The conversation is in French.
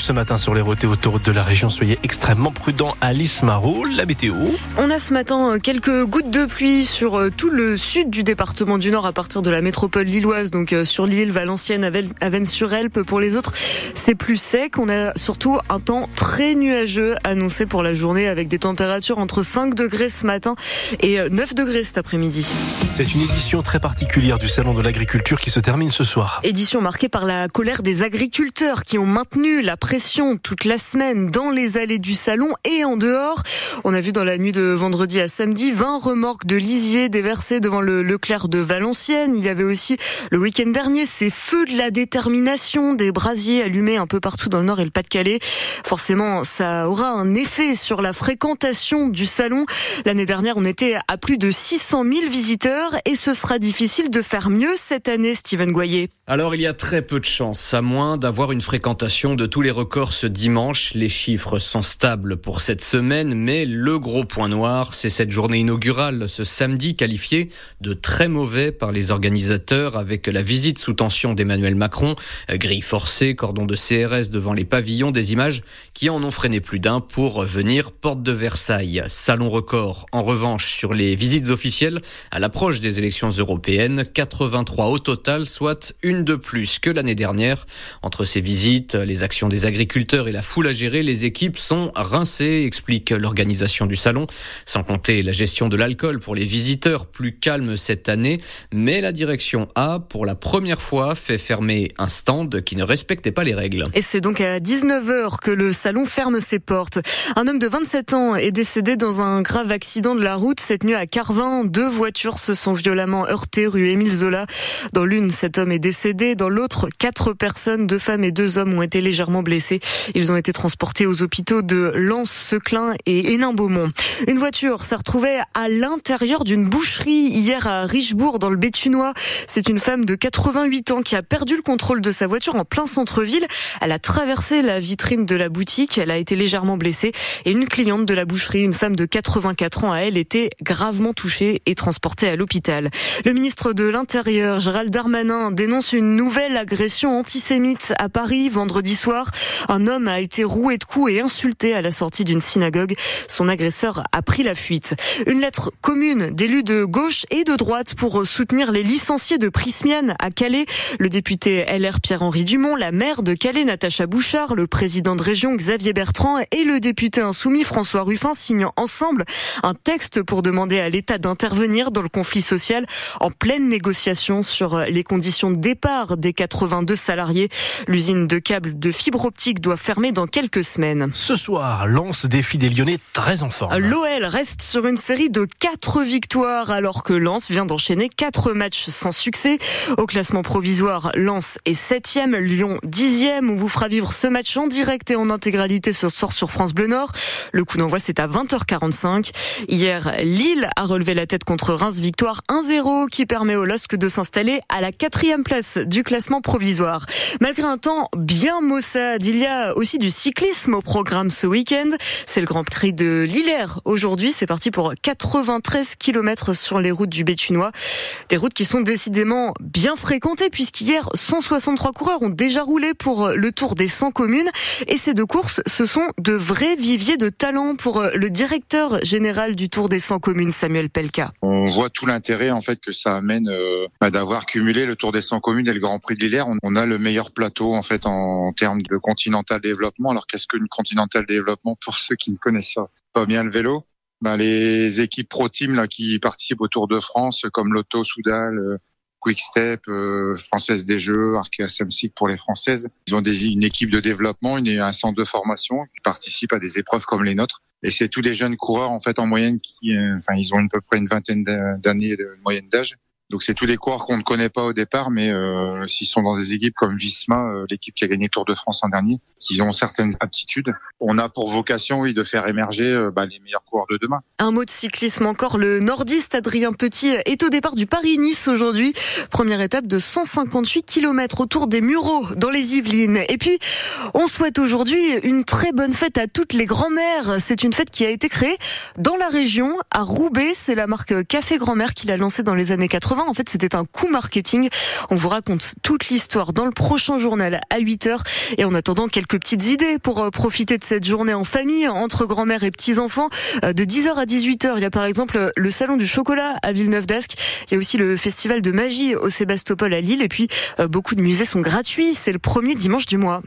ce matin sur les routes et autoroutes de la région. Soyez extrêmement prudents. Alice Marot, la météo. On a ce matin quelques gouttes de pluie sur euh, tout le sud du département du Nord à partir de la métropole lilloise, donc euh, sur l'île Valenciennes, Avennes-sur-Elpe. Pour les autres, c'est plus sec. On a surtout un temps très nuageux annoncé pour la journée avec des températures entre 5 degrés ce matin et 9 euh, degrés cet après-midi. C'est une édition très particulière du Salon de l'agriculture qui se termine ce soir. Édition marquée par la colère des agriculteurs qui ont maintenu la toute la semaine dans les allées du salon et en dehors. On a vu dans la nuit de vendredi à samedi 20 remorques de lisier déversées devant le Leclerc de Valenciennes. Il y avait aussi le week-end dernier ces feux de la détermination, des brasiers allumés un peu partout dans le Nord et le Pas-de-Calais. Forcément, ça aura un effet sur la fréquentation du salon. L'année dernière, on était à plus de 600 000 visiteurs et ce sera difficile de faire mieux cette année, Steven Goyer. Alors, il y a très peu de chance, à moins d'avoir une fréquentation de tous les records ce dimanche. Les chiffres sont stables pour cette semaine, mais le gros point noir, c'est cette journée inaugurale ce samedi qualifiée de très mauvais par les organisateurs avec la visite sous tension d'Emmanuel Macron, grille forcée, cordon de CRS devant les pavillons, des images qui en ont freiné plus d'un pour venir porte de Versailles. Salon record en revanche sur les visites officielles à l'approche des élections européennes, 83 au total, soit une de plus que l'année dernière. Entre ces visites, les actions des agriculteurs et la foule à gérer, les équipes sont rincées, explique l'organisation du salon, sans compter la gestion de l'alcool pour les visiteurs, plus calme cette année, mais la direction a, pour la première fois, fait fermer un stand qui ne respectait pas les règles. Et c'est donc à 19h que le salon ferme ses portes. Un homme de 27 ans est décédé dans un grave accident de la route cette nuit à Carvin. Deux voitures se sont violemment heurtées rue Émile Zola. Dans l'une, cet homme est décédé. Dans l'autre, quatre personnes, deux femmes et deux hommes ont été légèrement blessés. Ils ont été transportés aux hôpitaux de Lens, Seclin et Hénin-Beaumont. Une voiture s'est retrouvée à l'intérieur d'une boucherie hier à Richebourg dans le Béthunois. C'est une femme de 88 ans qui a perdu le contrôle de sa voiture en plein centre-ville. Elle a traversé la vitrine de la boutique. Elle a été légèrement blessée et une cliente de la boucherie, une femme de 84 ans, a elle été gravement touchée et transportée à l'hôpital. Le ministre de l'Intérieur, Gérald Darmanin, dénonce une nouvelle agression antisémite à Paris vendredi soir. Un homme a été roué de coups et insulté à la sortie d'une synagogue. Son agresseur a pris la fuite. Une lettre commune d'élus de gauche et de droite pour soutenir les licenciés de Prismian à Calais. Le député LR Pierre-Henri Dumont, la maire de Calais Natacha Bouchard, le président de région Xavier Bertrand et le député insoumis François Ruffin signent ensemble un texte pour demander à l'État d'intervenir dans le conflit social en pleine négociation sur les conditions de départ des 82 salariés. L'usine de câbles de fibre optique doit fermer dans quelques semaines. Ce soir, Lance défie des Lyonnais très en forme. L'OL reste sur une série de quatre victoires alors que Lens vient d'enchaîner quatre matchs sans succès. Au classement provisoire, Lens est septième, Lyon dixième. On vous fera vivre ce match en direct et en intégralité ce soir sur France Bleu Nord. Le coup d'envoi c'est à 20h45. Hier, Lille a relevé la tête contre Reims, victoire 1-0 qui permet au LOSC de s'installer à la quatrième place du classement provisoire. Malgré un temps bien maussade, il y a aussi du cyclisme au programme ce week-end. C'est le Grand Prix de Lillers aujourd'hui. C'est parti pour 93 km sur les routes du Béthunois. Des routes qui sont décidément bien fréquentées puisqu'hier 163 coureurs ont déjà roulé pour le Tour des 100 communes. Et ces deux courses, ce sont de vrais viviers de talent pour le directeur général du Tour des 100 communes, Samuel Pelka. On voit tout l'intérêt en fait que ça amène euh, bah, d'avoir cumulé le Tour des 100 communes et le Grand Prix de Lillers. On a le meilleur plateau en fait en termes de continental développement. Alors qu'est-ce qu'une continental développement pour ceux qui ne connaissent pas bien le vélo? Ben, les équipes pro team là qui participent au Tour de France comme Lotto, Soudal, euh, Quickstep, euh, Française des Jeux, Arkea Samsic pour les Françaises. Ils ont une équipe de développement, une, un centre de formation qui participe à des épreuves comme les nôtres. Et c'est tous des jeunes coureurs en fait en moyenne qui, euh, enfin ils ont à peu près une vingtaine d'années de moyenne d'âge donc c'est tous les coureurs qu'on ne connaît pas au départ, mais euh, s'ils sont dans des équipes comme Visma, euh, l'équipe qui a gagné le Tour de France en dernier, qui ont certaines aptitudes, on a pour vocation, oui, de faire émerger euh, bah, les meilleurs coureurs de demain. Un mot de cyclisme encore. Le nordiste Adrien Petit est au départ du Paris-Nice aujourd'hui. Première étape de 158 km autour des Mureaux dans les Yvelines. Et puis, on souhaite aujourd'hui une très bonne fête à toutes les grand-mères. C'est une fête qui a été créée dans la région, à Roubaix. C'est la marque Café Grand-Mère qui l'a lancée dans les années 80 2020, en fait, c'était un coup marketing. On vous raconte toute l'histoire dans le prochain journal à 8h. Et en attendant, quelques petites idées pour euh, profiter de cette journée en famille, entre grand-mère et petits-enfants. Euh, de 10h à 18h, il y a par exemple le salon du chocolat à Villeneuve d'Ascq. Il y a aussi le festival de magie au Sébastopol à Lille. Et puis, beaucoup de musées sont gratuits. C'est le premier dimanche du mois.